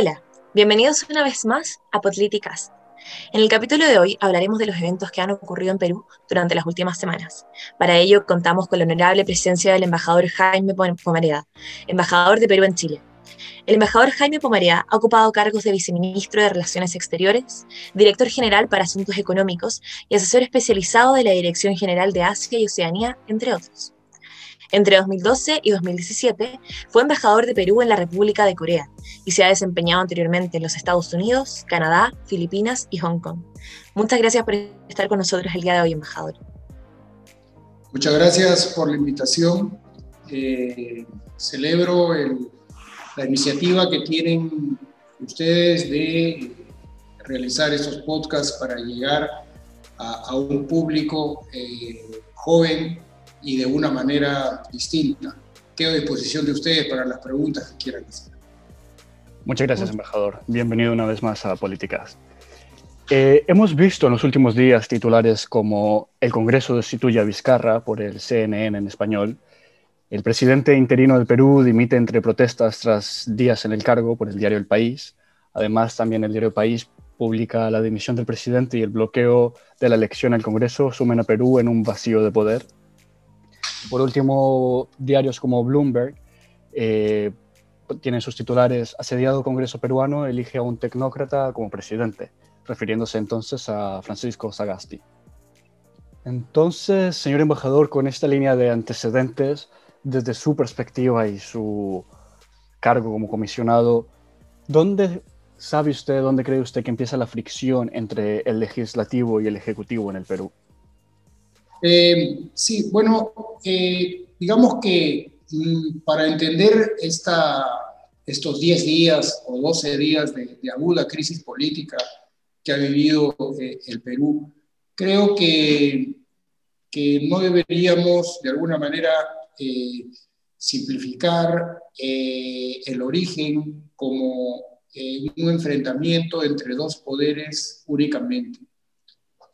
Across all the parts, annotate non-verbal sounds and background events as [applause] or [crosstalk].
Hola, bienvenidos una vez más a Políticas. En el capítulo de hoy hablaremos de los eventos que han ocurrido en Perú durante las últimas semanas. Para ello contamos con la honorable presencia del embajador Jaime Pomareda, embajador de Perú en Chile. El embajador Jaime Pomareda ha ocupado cargos de viceministro de Relaciones Exteriores, director general para Asuntos Económicos y asesor especializado de la Dirección General de Asia y Oceanía, entre otros. Entre 2012 y 2017 fue embajador de Perú en la República de Corea y se ha desempeñado anteriormente en los Estados Unidos, Canadá, Filipinas y Hong Kong. Muchas gracias por estar con nosotros el día de hoy, embajador. Muchas gracias por la invitación. Eh, celebro la iniciativa que tienen ustedes de realizar estos podcasts para llegar a, un público eh, joven y de una manera distinta. Quedo a disposición de ustedes para las preguntas que quieran hacer. Muchas gracias, embajador. Bienvenido una vez más a Políticas. Eh, hemos visto en los últimos días titulares como el Congreso destituye a Vizcarra por el CNN en español, el presidente interino del Perú dimite entre protestas tras días en el cargo por el diario El País. Además, también el diario El País publica la dimisión del presidente y el bloqueo de la elección al Congreso sumen a Perú en un vacío de poder. Por último, diarios como Bloomberg eh, tienen sus titulares, asediado Congreso peruano elige a un tecnócrata como presidente, refiriéndose entonces a Francisco Sagasti. Entonces, señor embajador, con esta línea de antecedentes, desde su perspectiva y su cargo como comisionado, ¿dónde sabe usted, dónde cree usted que empieza la fricción entre el legislativo y el ejecutivo en el Perú? Eh, sí, bueno, eh, digamos que mm, para entender esta, estos 10 días o 12 días de, aguda crisis política que ha vivido eh, el Perú, creo que, no deberíamos de alguna manera simplificar el origen como un enfrentamiento entre dos poderes únicamente.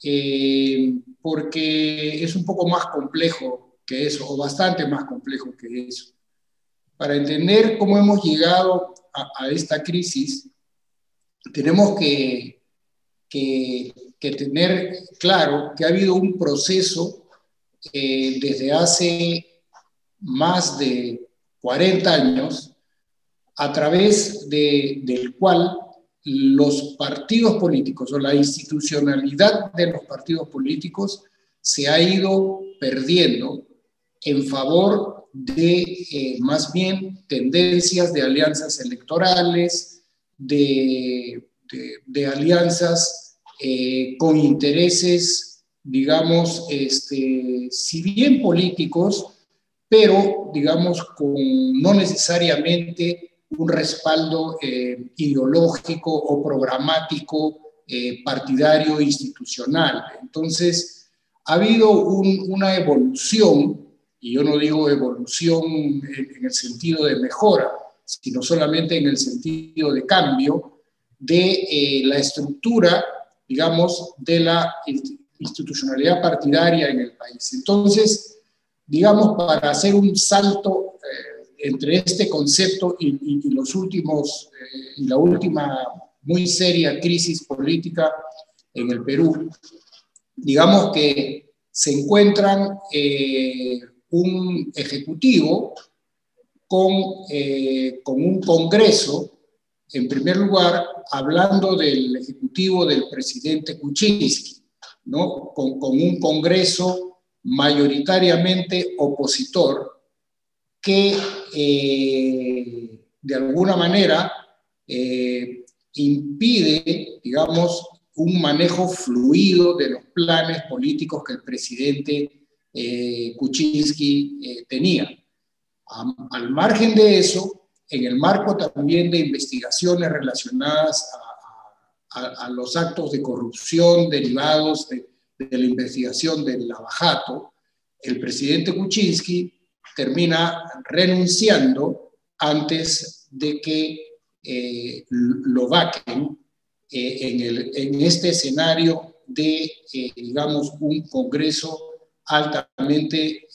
Eh, porque es un poco más complejo que eso, o bastante más complejo que eso. Para entender cómo hemos llegado a, esta crisis, tenemos que, que, tener claro que ha habido un proceso eh, desde hace más de 40 años, a través de, del cual los partidos políticos o la institucionalidad de los partidos políticos se ha ido perdiendo en favor de eh, más bien tendencias de alianzas electorales, de, alianzas eh, con intereses, digamos, este, si bien políticos, pero digamos, con no necesariamente un respaldo eh, ideológico o programático eh, partidario institucional. Entonces, ha habido una evolución, y yo no digo evolución en, el sentido de mejora, sino solamente en el sentido de cambio de eh, la estructura, digamos, de la institucionalidad partidaria en el país. Entonces, digamos, para hacer un salto entre este concepto y, los últimos, eh, y la última muy seria crisis política en el Perú, digamos que se encuentran eh, un ejecutivo con, eh, con un Congreso, en primer lugar, hablando del ejecutivo del presidente Kuczynski, ¿no? con, con un Congreso mayoritariamente opositor, que eh, de alguna manera eh, impide, digamos, un manejo fluido de los planes políticos que el presidente eh, Kuczynski eh, tenía. al margen de eso, en el marco también de investigaciones relacionadas a, los actos de corrupción derivados de, de la investigación del lavajato, el presidente Kuczynski termina renunciando antes de que eh, lo vaquen eh, en, este escenario de, eh, digamos, un Congreso altamente...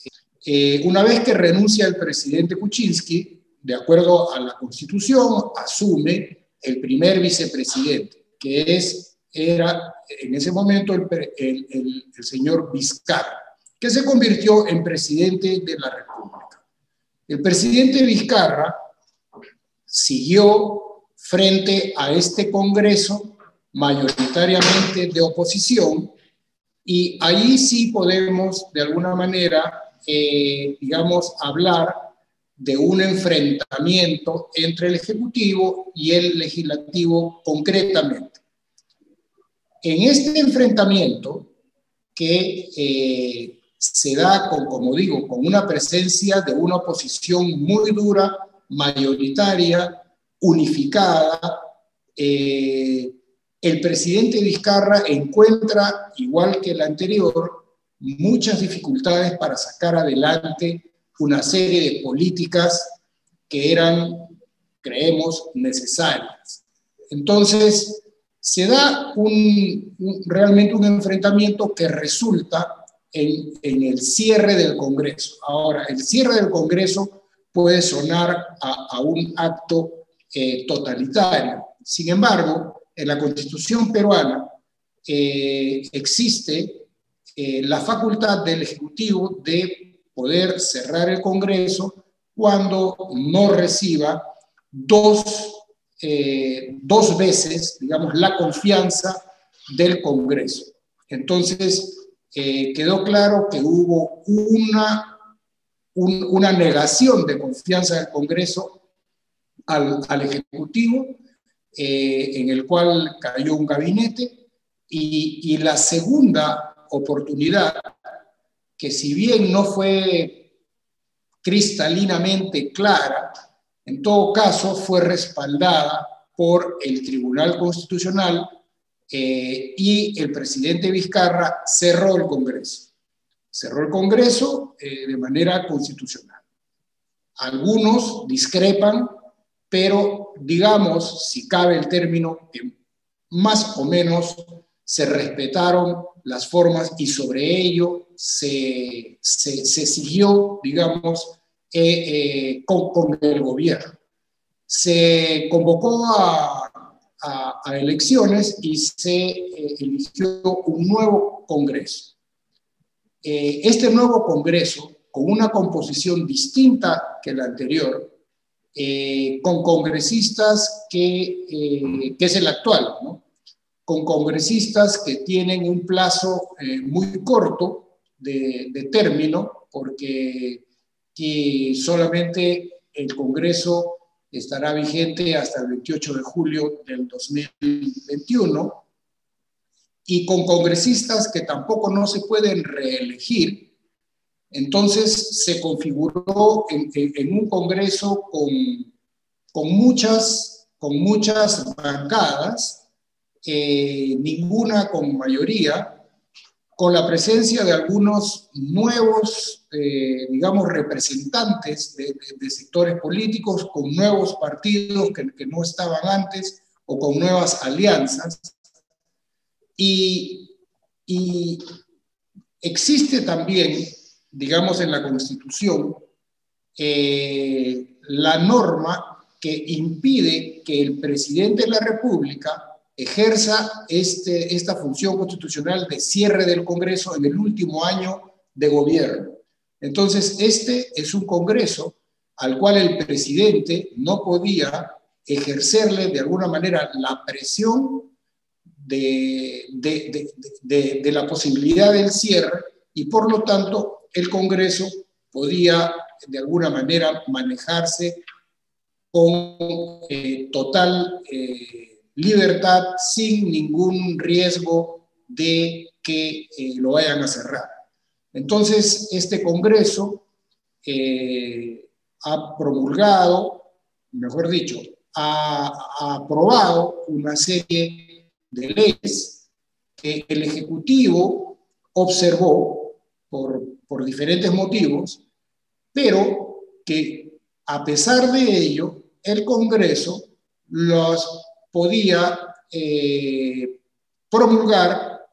una vez que renuncia el presidente Kuczynski, de acuerdo a la Constitución, asume el primer vicepresidente, que es, era en ese momento el, el señor Vizcarra, que se convirtió en presidente de la República. El presidente Vizcarra siguió frente a este Congreso mayoritariamente de oposición y ahí sí podemos de alguna manera, eh, digamos, hablar de un enfrentamiento entre el Ejecutivo y el Legislativo concretamente. En este enfrentamiento, que eh, se da, con, como digo, con una presencia de una oposición muy dura, mayoritaria, unificada, eh, el presidente Vizcarra encuentra, igual que el anterior, muchas dificultades para sacar adelante una serie de políticas que eran, creemos, necesarias. Entonces, se da un, realmente un enfrentamiento que resulta en, el cierre del Congreso. Ahora, el cierre del Congreso puede sonar a, un acto eh, totalitario. Sin embargo, en la Constitución peruana eh, existe eh, la facultad del Ejecutivo de poder cerrar el Congreso cuando no reciba dos, dos veces, digamos, la confianza del Congreso. Entonces, quedó claro que hubo una, una negación de confianza del Congreso al, al Ejecutivo, eh, en el cual cayó un gabinete, y la segunda oportunidad que si bien no fue cristalinamente clara, en todo caso fue respaldada por el Tribunal Constitucional eh, y el presidente Vizcarra cerró el Congreso. Cerró el Congreso eh, de manera constitucional. Algunos discrepan, pero digamos, si cabe el término, más o menos se respetaron las formas y sobre ello se, se, siguió, digamos, eh, eh, con, el gobierno. Se convocó a, a, elecciones y se eh, eligió un nuevo Congreso. este nuevo Congreso, con una composición distinta que la anterior, con congresistas que, que es el actual, ¿no? con congresistas que tienen un plazo eh, muy corto de, término, porque solamente el Congreso estará vigente hasta el 28 de julio del 2021, y con congresistas que tampoco no se pueden reelegir, entonces se configuró en, un Congreso con, con, muchas, con muchas bancadas, eh, ninguna con mayoría, con la presencia de algunos nuevos, eh, digamos, representantes de, sectores políticos, con nuevos partidos que, no estaban antes o con nuevas alianzas. Y, existe también, digamos, en la Constitución, eh, la norma que impide que el presidente de la República ejerza este, esta función constitucional de cierre del Congreso en el último año de gobierno. Entonces, este es un Congreso al cual el presidente no podía ejercerle de alguna manera la presión de, la posibilidad del cierre y por lo tanto el Congreso podía de alguna manera manejarse con eh, total eh, libertad sin ningún riesgo de que eh, lo vayan a cerrar. Entonces, este Congreso eh, ha promulgado, mejor dicho, ha, aprobado una serie de leyes que el Ejecutivo observó por, por diferentes motivos, pero que a pesar de ello, el Congreso los podía eh, promulgar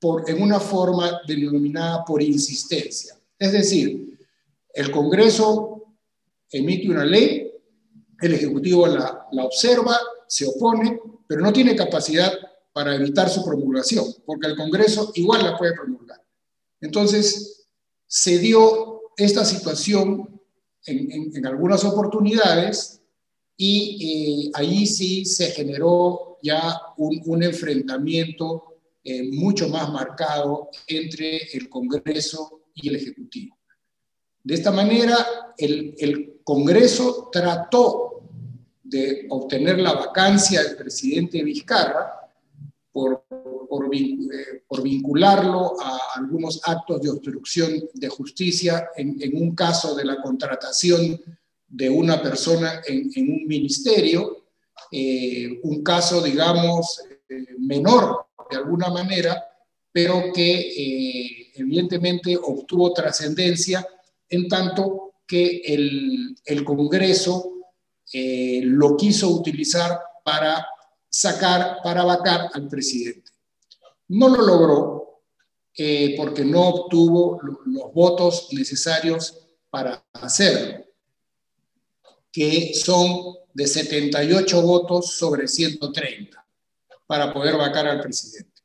por, en una forma denominada por insistencia. Es decir, el Congreso emite una ley, el Ejecutivo la, observa se opone, pero no tiene capacidad para evitar su promulgación, porque el Congreso igual la puede promulgar. Entonces, se dio esta situación en, algunas oportunidades y eh, ahí sí se generó ya un, enfrentamiento eh, mucho más marcado entre el Congreso y el Ejecutivo. De esta manera, el, Congreso trató de obtener la vacancia del presidente Vizcarra por, por, eh, por, vincularlo a algunos actos de obstrucción de justicia en, en un caso de la contratación de una persona en, un ministerio, eh, un caso, digamos, eh, menor de alguna manera, pero que evidentemente obtuvo trascendencia en tanto que el, el Congreso lo quiso utilizar para sacar para vacar al presidente. No lo logró eh, porque no obtuvo los votos necesarios para hacerlo, que son de 78 votos sobre 130 para poder vacar al presidente.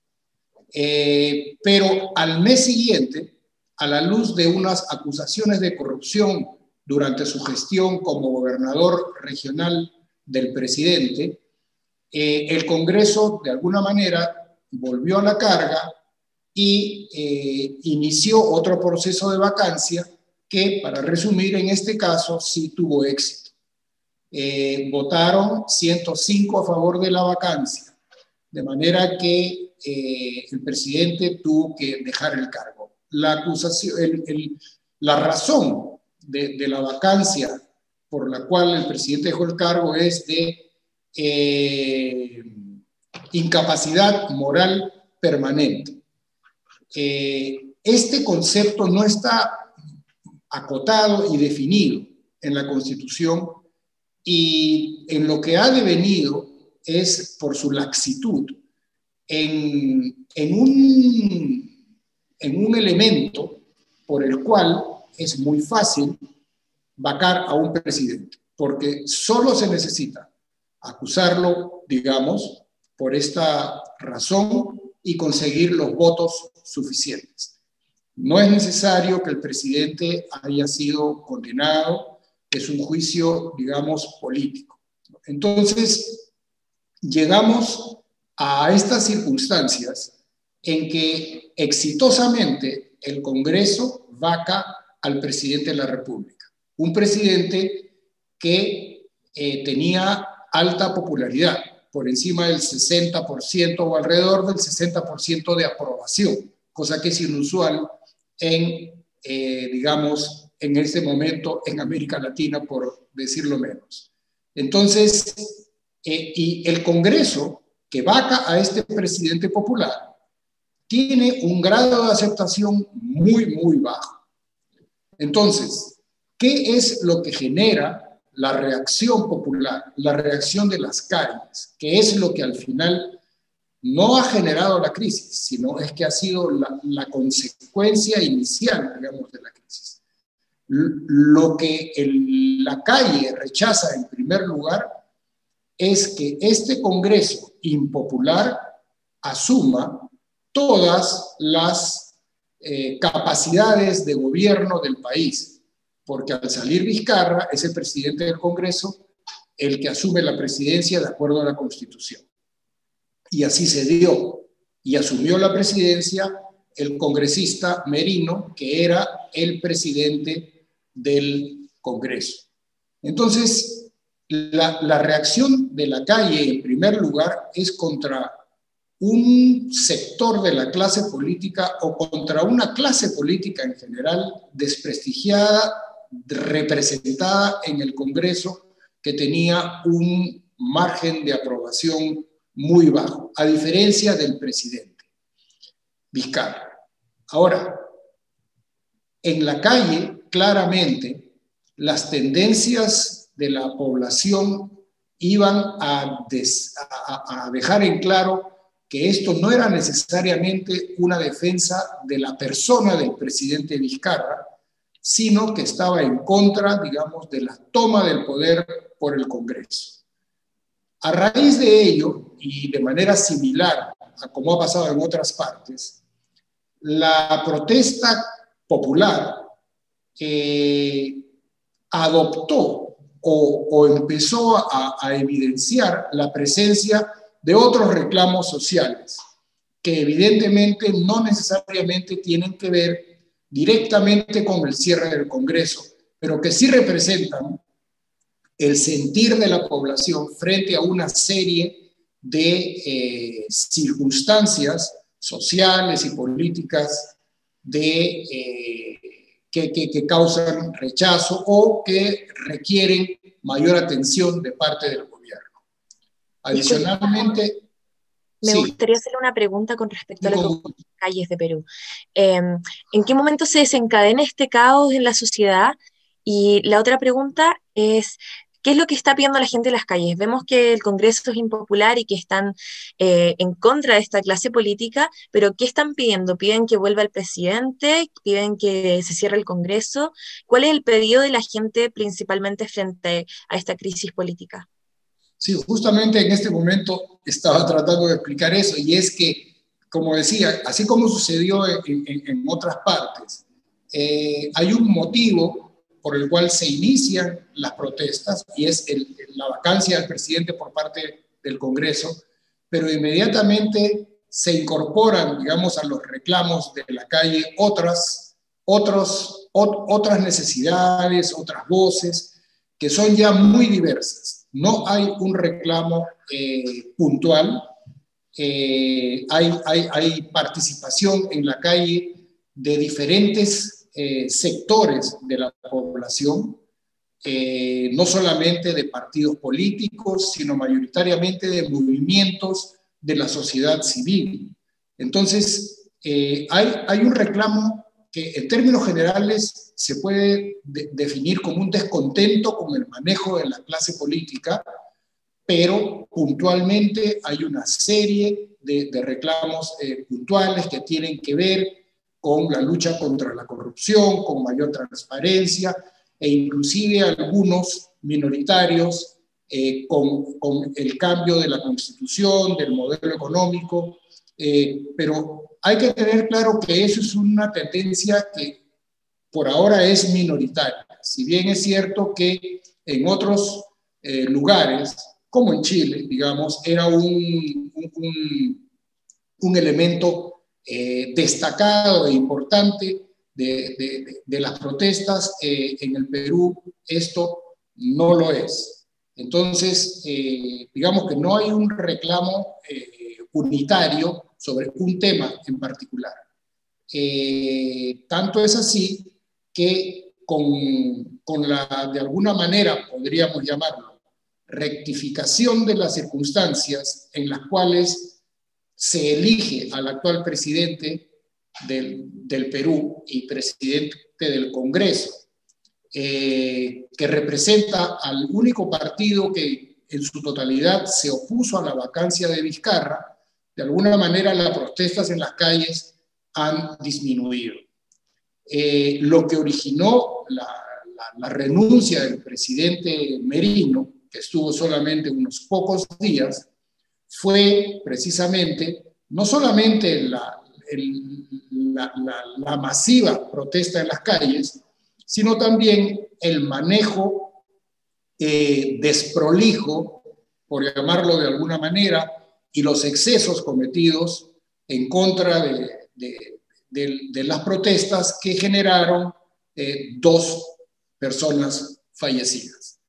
Eh, pero al mes siguiente, a la luz de unas acusaciones de corrupción durante su gestión como gobernador regional del presidente, eh, el Congreso, de alguna manera, volvió a la carga y eh, inició otro proceso de vacancia que, para resumir, en este caso sí tuvo éxito. Eh, votaron 105 a favor de la vacancia, de manera que el presidente tuvo que dejar el cargo. La acusación, la razón de, de la vacancia por la cual el presidente dejó el cargo es de eh, incapacidad moral permanente. Eh, este concepto no está acotado y definido en la Constitución y en lo que ha devenido es por su laxitud en, en, un, en un elemento por el cual es muy fácil vacar a un presidente, porque solo se necesita acusarlo, digamos, por esta razón y conseguir los votos suficientes. No es necesario que el presidente haya sido condenado, es un juicio, digamos, político. Entonces, llegamos a estas circunstancias en que exitosamente el Congreso vaca al presidente de la República, un presidente que eh, tenía alta popularidad, por encima del 60% o alrededor del 60% de aprobación, cosa que es inusual en, eh, digamos, en este momento en América Latina, por decirlo menos. Entonces, eh, y el Congreso que vaca a este presidente popular tiene un grado de aceptación muy, muy bajo. Entonces, ¿qué es lo que genera la reacción popular, la reacción de las calles, que es lo que al final no ha generado la crisis, sino es que ha sido la, consecuencia inicial, digamos, de la crisis. Lo que la calle rechaza en primer lugar es que este Congreso impopular asuma todas las eh, capacidades de gobierno del país, porque al salir Vizcarra es el presidente del Congreso el que asume la presidencia de acuerdo a la Constitución. Y así se dio. Y asumió la presidencia el congresista Merino, que era el presidente del Congreso. Entonces, la, reacción de la calle, en primer lugar, es contra un sector de la clase política o contra una clase política en general desprestigiada representada en el Congreso que tenía un margen de aprobación muy bajo, a diferencia del presidente Vizcarra. Ahora, en la calle, claramente, las tendencias de la población iban a, dejar en claro que esto no era necesariamente una defensa de la persona del presidente Vizcarra, sino que estaba en contra, digamos, de la toma del poder por el Congreso. A raíz de ello, y de manera similar a como ha pasado en otras partes, la protesta popular eh, adoptó o, empezó a, evidenciar la presencia de otros reclamos sociales, que evidentemente no necesariamente tienen que ver directamente con el cierre del Congreso, pero que sí representan el sentir de la población frente a una serie de eh, circunstancias sociales y políticas de, eh, que, que, causan rechazo o que requieren mayor atención de parte del gobierno. Adicionalmente... Me gustaría hacerle una pregunta con respecto a las calles de Perú. Em, ¿En qué momento se desencadena este caos en la sociedad? Y la otra pregunta es, ¿Qué es lo que está pidiendo la gente en las calles? Vemos que el Congreso es impopular y que están eh, en contra de esta clase política, pero ¿qué están pidiendo? ¿Piden que vuelva el presidente? ¿Piden que se cierre el Congreso? ¿Cuál es el pedido de la gente principalmente frente a esta crisis política? Sí, justamente en este momento estaba [laughs] tratando de explicar eso y es que, como decía, así como sucedió en, otras partes, eh, hay un motivo por el cual se inician las protestas y es la vacancia del presidente por parte del Congreso, pero inmediatamente se incorporan, digamos, a los reclamos de la calle otras, otros, otras necesidades, otras voces, que son ya muy diversas. No hay un reclamo eh, puntual, eh, hay, participación en la calle de diferentes eh, sectores de la población, eh, no solamente de partidos políticos, sino mayoritariamente de movimientos de la sociedad civil. Entonces, eh, hay, hay, un reclamo que en términos generales se puede definir como un descontento con el manejo de la clase política, pero puntualmente hay una serie de, de reclamos puntuales que tienen que ver con la lucha contra la corrupción, con mayor transparencia e inclusive algunos minoritarios eh, con, con, el cambio de la constitución, del modelo económico, eh, pero hay que tener claro que eso es una tendencia que por ahora es minoritaria. Si bien es cierto que en otros eh, lugares, como en Chile, digamos, era un, un, un elemento eh, destacado e importante de, las protestas. Eh, en el Perú esto no lo es. Entonces, eh, digamos que no hay un reclamo unitario sobre un tema en particular. tanto es así que con, con la, de alguna manera, podríamos llamarlo, rectificación de las circunstancias en las cuales se elige al actual presidente del, Perú y presidente del Congreso, eh, que representa al único partido que en su totalidad se opuso a la vacancia de Vizcarra, de alguna manera las protestas en las calles han disminuido. Eh, lo que originó la, la renuncia del presidente Merino, que estuvo solamente unos pocos días, fue precisamente no solamente la, la, masiva protesta en las calles, sino también el manejo eh, desprolijo, por llamarlo de alguna manera, y los excesos cometidos en contra de, las protestas que generaron eh, dos personas fallecidas.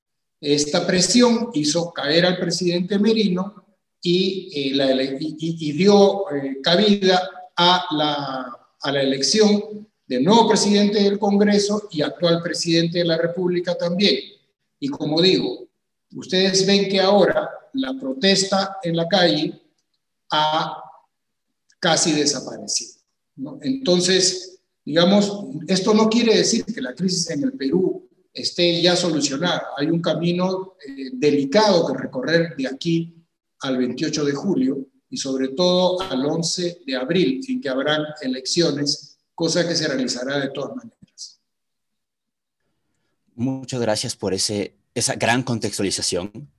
Esta presión hizo caer al presidente Merino y, eh, y, dio eh, cabida a la, a la elección del nuevo presidente del Congreso y actual presidente de la República también. Y como digo, ustedes ven que ahora la protesta en la calle ha casi desaparecido. Entonces, digamos, esto no quiere decir que la crisis en el Perú esté ya solucionada. Hay un camino eh, delicado que recorrer de aquí al 28 de julio y sobre todo al 11 de abril, en que habrán elecciones, cosa que se realizará de todas maneras. Muchas gracias por ese, esa gran contextualización.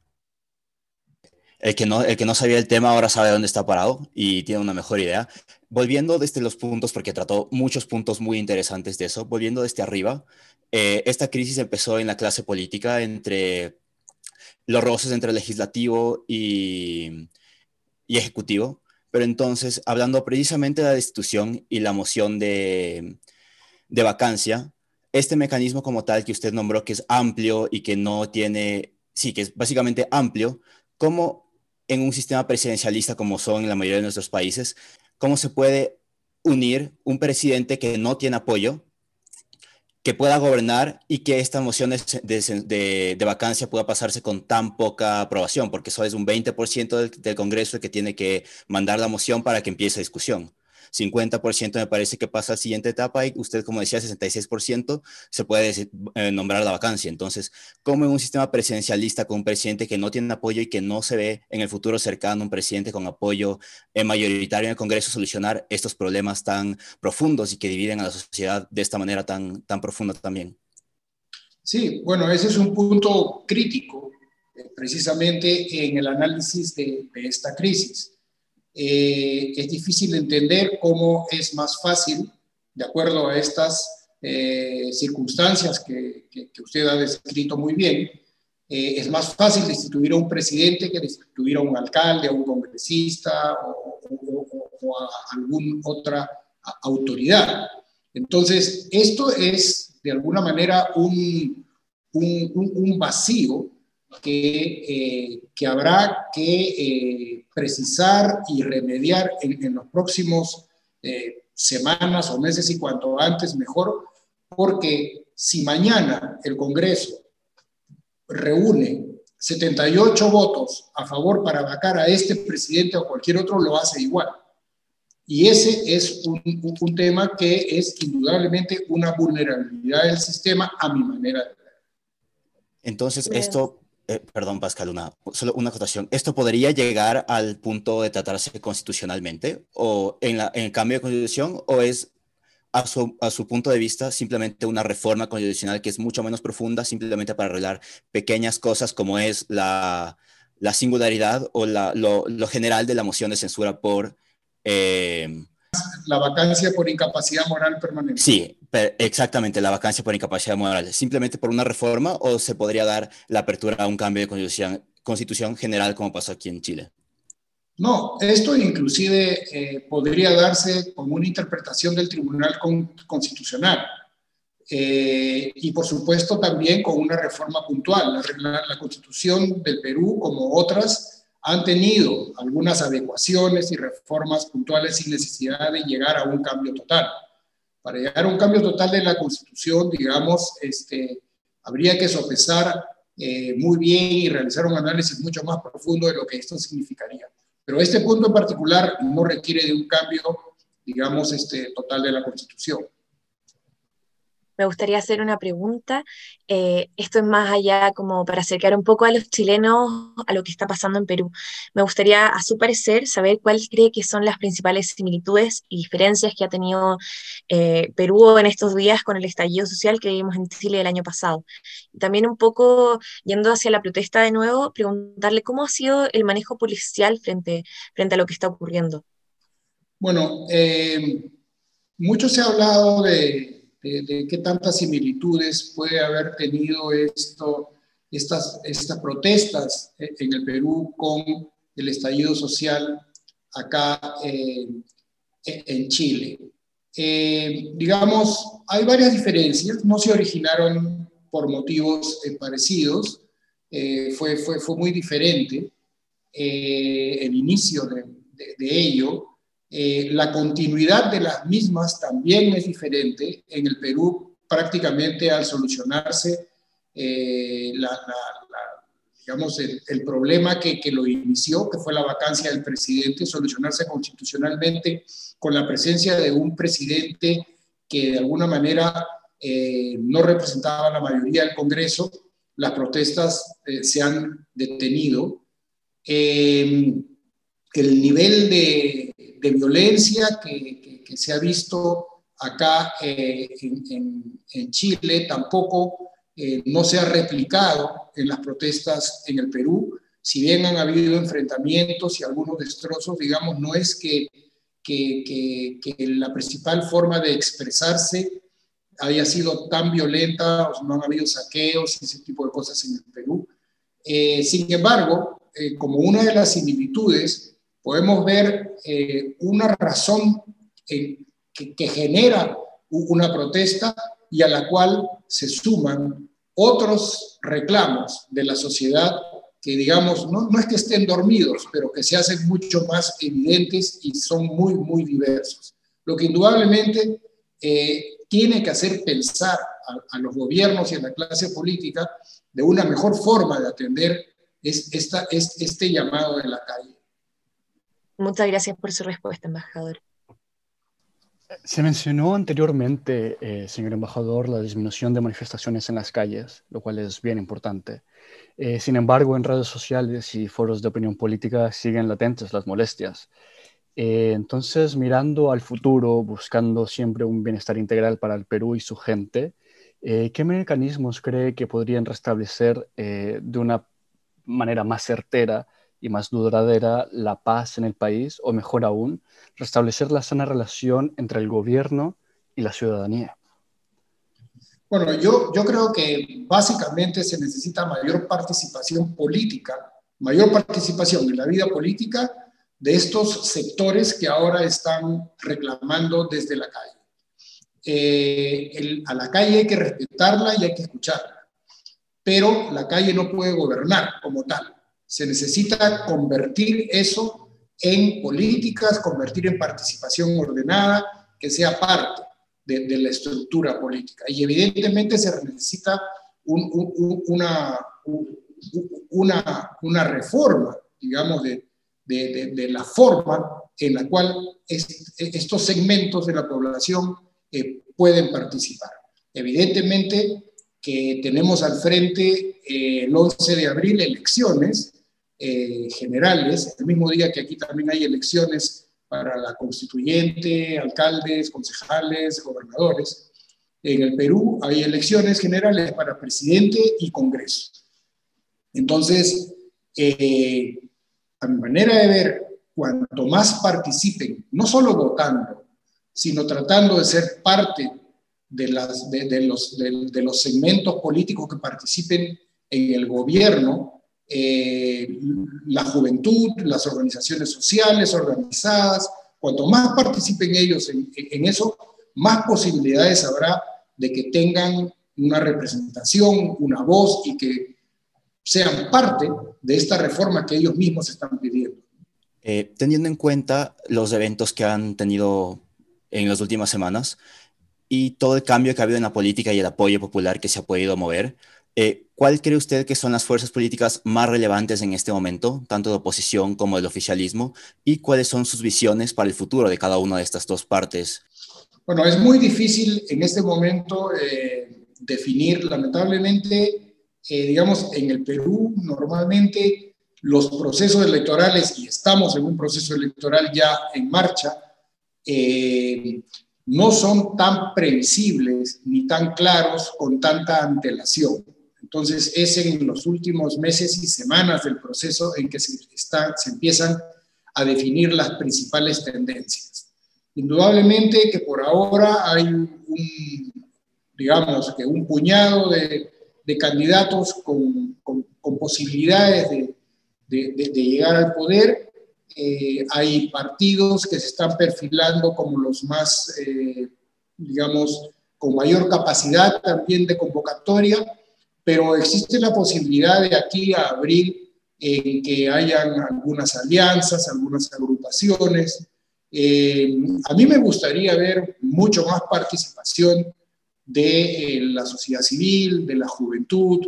El que, no, el que no sabía el tema ahora sabe dónde está parado y tiene una mejor idea. Volviendo desde los puntos, porque trató muchos puntos muy interesantes de eso, volviendo desde arriba, eh, esta crisis empezó en la clase política entre los roces entre legislativo y, y ejecutivo, pero entonces, hablando precisamente de la destitución y la moción de, de vacancia, este mecanismo como tal que usted nombró, que es amplio y que no tiene, sí, que es básicamente amplio, ¿cómo en un sistema presidencialista como son en la mayoría de nuestros países, cómo se puede unir un presidente que no tiene apoyo, que pueda gobernar y que esta moción de, vacancia pueda pasarse con tan poca aprobación, porque eso es un 20% del, del Congreso que tiene que mandar la moción para que empiece la discusión. 50% me parece que pasa a la siguiente etapa y usted, como decía, 66% se puede eh, nombrar la vacancia. Entonces, ¿cómo en un sistema presidencialista con un presidente que no tiene apoyo y que no se ve en el futuro cercano un presidente con apoyo eh, mayoritario en el Congreso solucionar estos problemas tan profundos y que dividen a la sociedad de esta manera tan, tan profunda también? Sí, bueno, ese es un punto crítico eh, precisamente en el análisis de, de esta crisis. Eh, es difícil entender cómo es más fácil, de acuerdo a estas eh, circunstancias que, usted ha descrito muy bien, eh, es más fácil destituir a un presidente que destituir a un alcalde, a un congresista o, a alguna otra autoridad. Entonces, esto es de alguna manera un, un vacío que, que habrá que precisar y remediar en, los próximos eh, semanas o meses y cuanto antes mejor, porque si mañana el Congreso reúne 78 votos a favor para vacar a este presidente o cualquier otro, lo hace igual. Y ese es un, un, tema que es indudablemente una vulnerabilidad del sistema a mi manera de ver. Entonces, esto eh, perdón, Pascal, una, solo una acotación. ¿Esto podría llegar al punto de tratarse constitucionalmente o en, la, en el cambio de constitución o es a su, a su, punto de vista simplemente una reforma constitucional que es mucho menos profunda, simplemente para arreglar pequeñas cosas como es la, la singularidad o la, lo, lo, general de la moción de censura por... Eh, la vacancia por incapacidad moral permanente. Sí, exactamente, la vacancia por incapacidad moral. ¿Simplemente por una reforma o se podría dar la apertura a un cambio de constitución, constitución general como pasó aquí en Chile? No, esto inclusive eh, podría darse como una interpretación del Tribunal Constitucional eh, y por supuesto también con una reforma puntual. La, la Constitución del Perú, como otras, han tenido algunas adecuaciones y reformas puntuales sin necesidad de llegar a un cambio total. Para llegar a un cambio total de la Constitución, digamos, este, habría que sopesar eh, muy bien y realizar un análisis mucho más profundo de lo que esto significaría. Pero este punto en particular no requiere de un cambio, digamos, este, total de la Constitución me gustaría hacer una pregunta. Eh, esto es más allá como para acercar un poco a los chilenos a lo que está pasando en Perú. Me gustaría, a su parecer, saber cuáles cree que son las principales similitudes y diferencias que ha tenido eh, Perú en estos días con el estallido social que vivimos en Chile el año pasado. También un poco, yendo hacia la protesta de nuevo, preguntarle cómo ha sido el manejo policial frente, frente a lo que está ocurriendo. Bueno, eh, mucho se ha hablado de de, qué tantas similitudes puede haber tenido esto, estas, estas protestas en el Perú con el estallido social acá eh, en Chile. Eh, digamos, hay varias diferencias, no se originaron por motivos eh, parecidos, fue, fue, fue, muy diferente el inicio de ello. Eh, la continuidad de las mismas también es diferente. En el Perú, prácticamente al solucionarse eh, digamos, el, problema que, lo inició, que fue la vacancia del presidente, solucionarse constitucionalmente con la presencia de un presidente que de alguna manera eh, no representaba la mayoría del Congreso, las protestas se han detenido. el nivel de, de violencia que, se ha visto acá eh, en, Chile tampoco eh, no se ha replicado en las protestas en el Perú. si bien han habido enfrentamientos y algunos destrozos, digamos, no es que, que, la principal forma de expresarse haya sido tan violenta, no han habido saqueos y ese tipo de cosas en el Perú. Eh, sin embargo, como una de las similitudes, podemos ver eh, una razón que, que genera una protesta y a la cual se suman otros reclamos de la sociedad que, digamos, no, no, es que estén dormidos, pero que se hacen mucho más evidentes y son muy, muy diversos. Lo que indudablemente eh, tiene que hacer pensar a, los gobiernos y a la clase política de una mejor forma de atender es, esta, es, este llamado de la calle. Muchas gracias por su respuesta, embajador. Se mencionó anteriormente, eh, señor embajador, la disminución de manifestaciones en las calles, lo cual es bien importante. Eh, sin embargo, en redes sociales y foros de opinión política siguen latentes las molestias. Eh, entonces, mirando al futuro, buscando siempre un bienestar integral para el Perú y su gente, ¿qué mecanismos cree que podrían restablecer de una manera más certera y más duradera la paz en el país, o mejor aún, restablecer la sana relación entre el gobierno y la ciudadanía? Bueno, yo, yo creo que básicamente se necesita mayor participación política, mayor participación en la vida política de estos sectores que ahora están reclamando desde la calle. Eh, a la calle hay que respetarla y hay que escucharla, pero la calle no puede gobernar como tal. Se necesita convertir eso en políticas, convertir en participación ordenada, que sea parte de, la estructura política. Y evidentemente se necesita una, una, una, reforma, digamos, de, de, la forma en la cual estos segmentos de la población eh, pueden participar. Evidentemente que tenemos al frente eh, el 11 de abril elecciones eh, generales, el mismo día que aquí también hay elecciones para la constituyente, alcaldes, concejales, gobernadores. En el Perú hay elecciones generales para presidente y Congreso. Entonces, eh, a mi manera de ver, cuanto más participen, no solo votando, sino tratando de ser parte de, las, de, los, de los segmentos políticos que participen en el gobierno, eh, la juventud, las organizaciones sociales organizadas, cuanto más participen ellos en, eso, más posibilidades habrá de que tengan una representación, una voz y que sean parte de esta reforma que ellos mismos están pidiendo. Eh, teniendo en cuenta los eventos que han tenido en las últimas semanas y todo el cambio que ha habido en la política y el apoyo popular que se ha podido mover, eh, ¿Cuál cree usted que son las fuerzas políticas más relevantes en este momento, tanto de oposición como del oficialismo? ¿Y cuáles son sus visiones para el futuro de cada una de estas dos partes? Bueno, es muy difícil en este momento eh, definir, lamentablemente, eh, digamos, en el Perú normalmente los procesos electorales, y estamos en un proceso electoral ya en marcha, no son tan previsibles ni tan claros con tanta antelación. Entonces, es en los últimos meses y semanas del proceso en que se, se empiezan a definir las principales tendencias. Indudablemente que por ahora hay un, digamos, que un puñado de, candidatos con, posibilidades de, llegar al poder. Eh, hay partidos que se están perfilando como los más, eh, digamos, con mayor capacidad también de convocatoria pero existe la posibilidad de aquí a abril en que hayan algunas alianzas, algunas agrupaciones. Eh, a mí me gustaría ver mucho más participación de eh, la sociedad civil, de la juventud,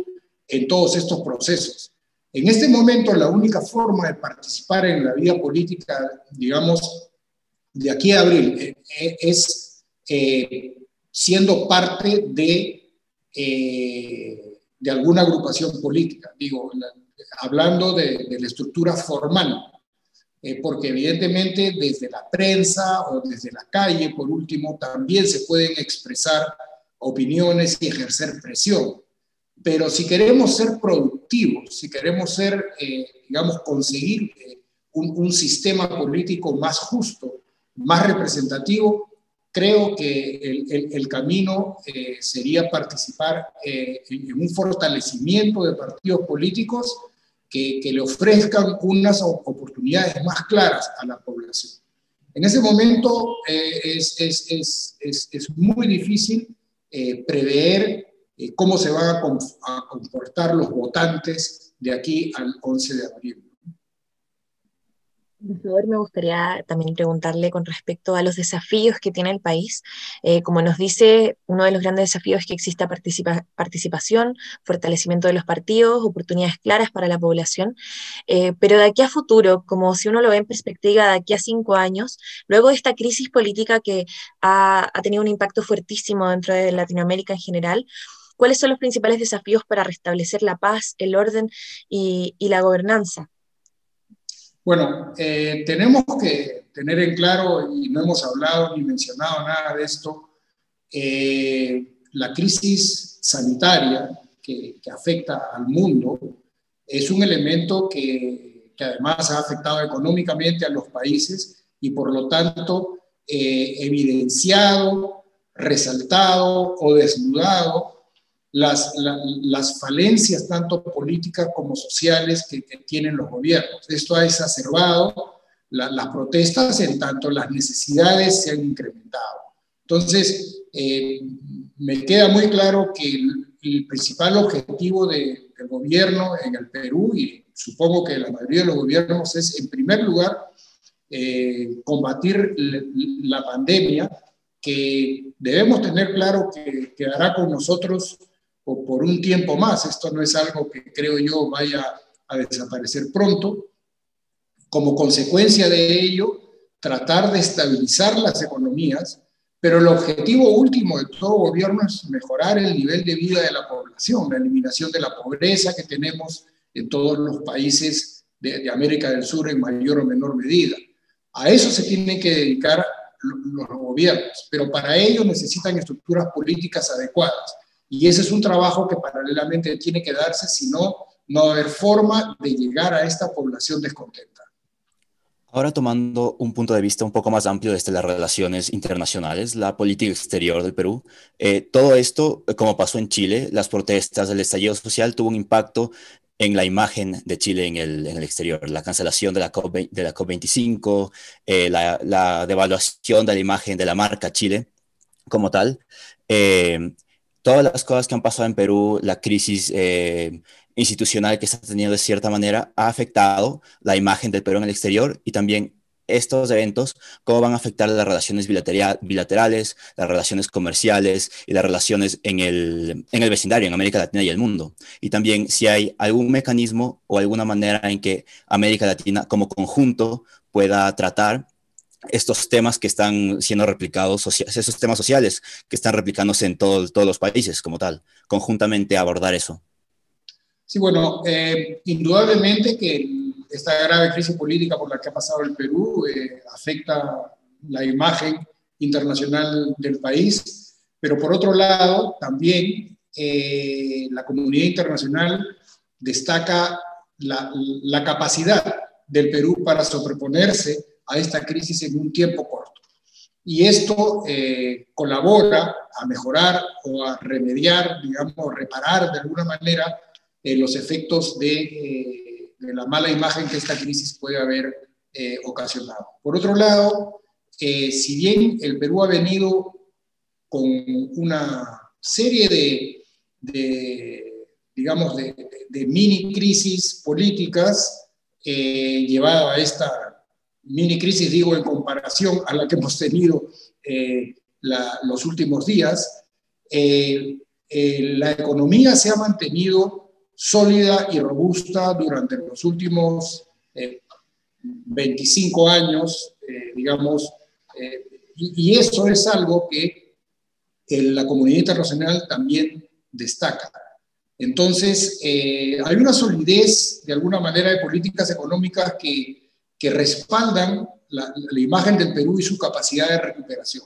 en todos estos procesos. En este momento, la única forma de participar en la vida política, digamos, de aquí a abril, eh, es siendo parte de de alguna agrupación política, digo, hablando de, la estructura formal, eh, porque evidentemente desde la prensa o desde la calle, por último, también se pueden expresar opiniones y ejercer presión. Pero si queremos ser productivos, si queremos ser, eh, digamos, conseguir eh, un, un, sistema político más justo, más representativo, creo que el, camino eh, sería participar en, en, un fortalecimiento de partidos políticos que, le ofrezcan unas oportunidades más claras a la población. En ese momento es, es, es, es, muy difícil prever eh, cómo se van a, comportar los votantes de aquí al 11 de abril. Favor, me gustaría también preguntarle con respecto a los desafíos que tiene el país. Eh, como nos dice, uno de los grandes desafíos es que exista participa participación, fortalecimiento de los partidos, oportunidades claras para la población. Eh, pero de aquí a futuro, como si uno lo ve en perspectiva de aquí a cinco años, luego de esta crisis política que ha, ha tenido un impacto fuertísimo dentro de Latinoamérica en general, ¿Cuáles son los principales desafíos para restablecer la paz, el orden y, y la gobernanza? Bueno, eh, tenemos que tener en claro, y no hemos hablado ni mencionado nada de esto, eh, la crisis sanitaria que, afecta al mundo es un elemento que, que, además ha afectado económicamente a los países y por lo tanto eh, evidenciado, resaltado o desnudado las, las falencias tanto políticas como sociales que, tienen los gobiernos. Esto ha exacerbado las protestas en tanto las necesidades se han incrementado. Entonces, eh, me queda muy claro que el, principal objetivo de, del gobierno en el Perú, y supongo que la mayoría de los gobiernos, es en primer lugar eh, combatir la pandemia, que debemos tener claro que quedará con nosotros o por un tiempo más. Esto no es algo que creo yo vaya a desaparecer pronto. Como consecuencia de ello, tratar de estabilizar las economías, pero el objetivo último de todo gobierno es mejorar el nivel de vida de la población, la eliminación de la pobreza que tenemos en todos los países de, de América del Sur en mayor o menor medida. A eso se tienen que dedicar los gobiernos, pero para ello necesitan estructuras políticas adecuadas. Y ese es un trabajo que paralelamente tiene que darse, si no, no va a haber forma de llegar a esta población descontenta. Ahora tomando un punto de vista un poco más amplio desde las relaciones internacionales, la política exterior del Perú, eh, todo esto, como pasó en Chile, las protestas, el estallido social tuvo un impacto en la imagen de Chile en el, en el exterior, la cancelación de la, COP, de la COP25, eh, la, devaluación de la imagen de la marca Chile como tal. Eh, todas las cosas que han pasado en Perú, la crisis eh, institucional que está teniendo de cierta manera, ha afectado la imagen del Perú en el exterior y también estos eventos, cómo van a afectar las relaciones bilaterales, las relaciones comerciales y las relaciones en el, en el vecindario, en América Latina y el mundo. Y también si hay algún mecanismo o alguna manera en que América Latina como conjunto pueda tratar estos temas que están siendo replicados, esos temas sociales que están replicándose en todo, todos los países como tal, conjuntamente abordar eso. Sí, bueno, eh, indudablemente que esta grave crisis política por la que ha pasado el Perú eh, afecta la imagen internacional del país, pero por otro lado, también eh, la comunidad internacional destaca la, la capacidad del Perú para sobreponerse a esta crisis en un tiempo corto. Y esto eh, colabora a mejorar o a remediar, digamos, reparar de alguna manera eh, los efectos de, eh, de, la mala imagen que esta crisis puede haber ocasionado. Por otro lado, si bien el Perú ha venido con una serie de, digamos, de, mini crisis políticas llevada a esta mini crisis, digo, en comparación a la que hemos tenido eh, los últimos días, eh, eh, la economía se ha mantenido sólida y robusta durante los últimos 25 años, digamos, y, y, eso es algo que la comunidad internacional también destaca. Entonces, hay una solidez, de alguna manera, de políticas económicas que que respaldan la, la, imagen del Perú y su capacidad de recuperación.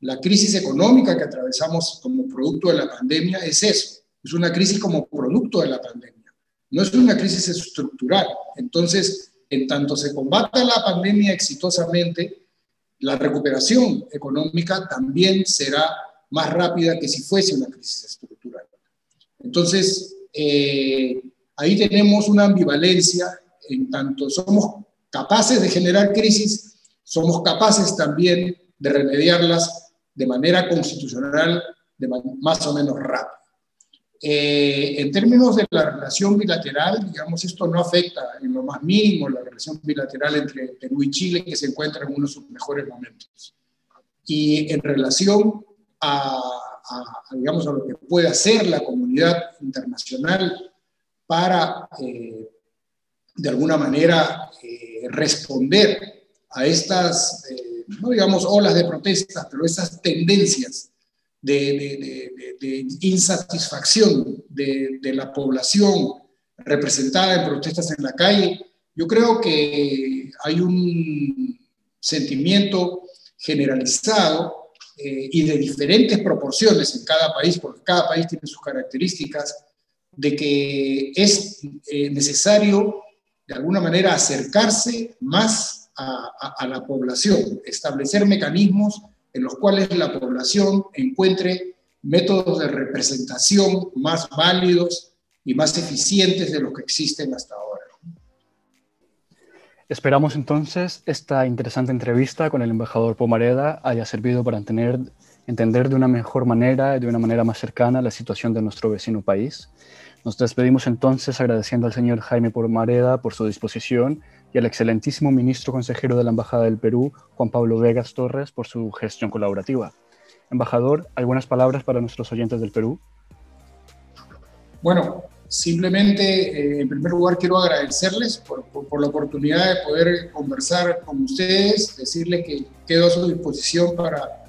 La crisis económica que atravesamos como producto de la pandemia es eso, es una crisis como producto de la pandemia. no es una crisis estructural. Entonces, en tanto se combata la pandemia exitosamente, la recuperación económica también será más rápida que si fuese una crisis estructural. Entonces, eh, ahí tenemos una ambivalencia en tanto somos capaces de generar crisis, somos capaces también de remediarlas de manera constitucional, de más o menos rápida. Eh, en términos de la relación bilateral, digamos, esto no afecta en lo más mínimo la relación bilateral entre Perú y Chile, que se encuentra en uno de sus mejores momentos. Y en relación a, digamos, a lo que puede hacer la comunidad internacional para, eh, de alguna manera, eh, responder a estas, no digamos olas de protestas, pero estas tendencias de, insatisfacción de, la población representada en protestas en la calle, yo creo que hay un sentimiento generalizado eh, y de diferentes proporciones en cada país, porque cada país tiene sus características, de que es eh, necesario de alguna manera acercarse más a la población, establecer mecanismos en los cuales la población encuentre métodos de representación más válidos y más eficientes de los que existen hasta ahora. Esperamos entonces esta interesante entrevista con el embajador Pomareda haya servido para entender, entender de una mejor manera y de una manera más cercana la situación de nuestro vecino país. Nos despedimos entonces agradeciendo al señor Jaime Pomareda por su disposición y al excelentísimo ministro consejero de la Embajada del Perú, Juan Pablo Vegas Torres, por su gestión colaborativa. Embajador, ¿algunas palabras para nuestros oyentes del Perú? Bueno, simplemente, eh, en primer lugar, quiero agradecerles por, la oportunidad de poder conversar con ustedes, decirles que quedo a su disposición para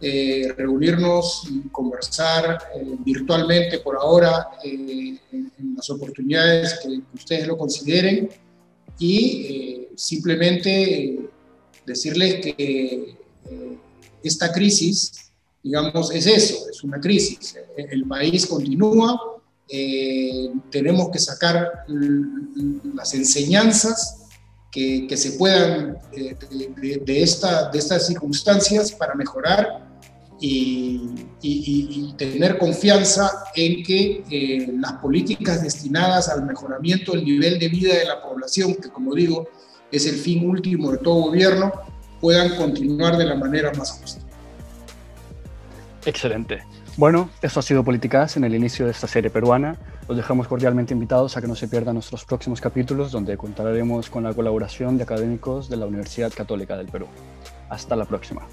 eh, reunirnos y conversar eh, virtualmente por ahora en, en, las oportunidades que ustedes lo consideren y eh, simplemente decirles que eh, esta crisis, digamos, es eso, es una crisis. El país continúa, eh, tenemos que sacar las enseñanzas que, se puedan esta, de estas circunstancias para mejorar y, tener confianza en que eh, las políticas destinadas al mejoramiento del nivel de vida de la población, que como digo es el fin último de todo gobierno, puedan continuar de la manera más justa. Excelente. Bueno, esto ha sido Políticas en el inicio de esta serie peruana. Los dejamos cordialmente invitados a que no se pierdan nuestros próximos capítulos donde contaremos con la colaboración de académicos de la Universidad Católica del Perú. Hasta la próxima.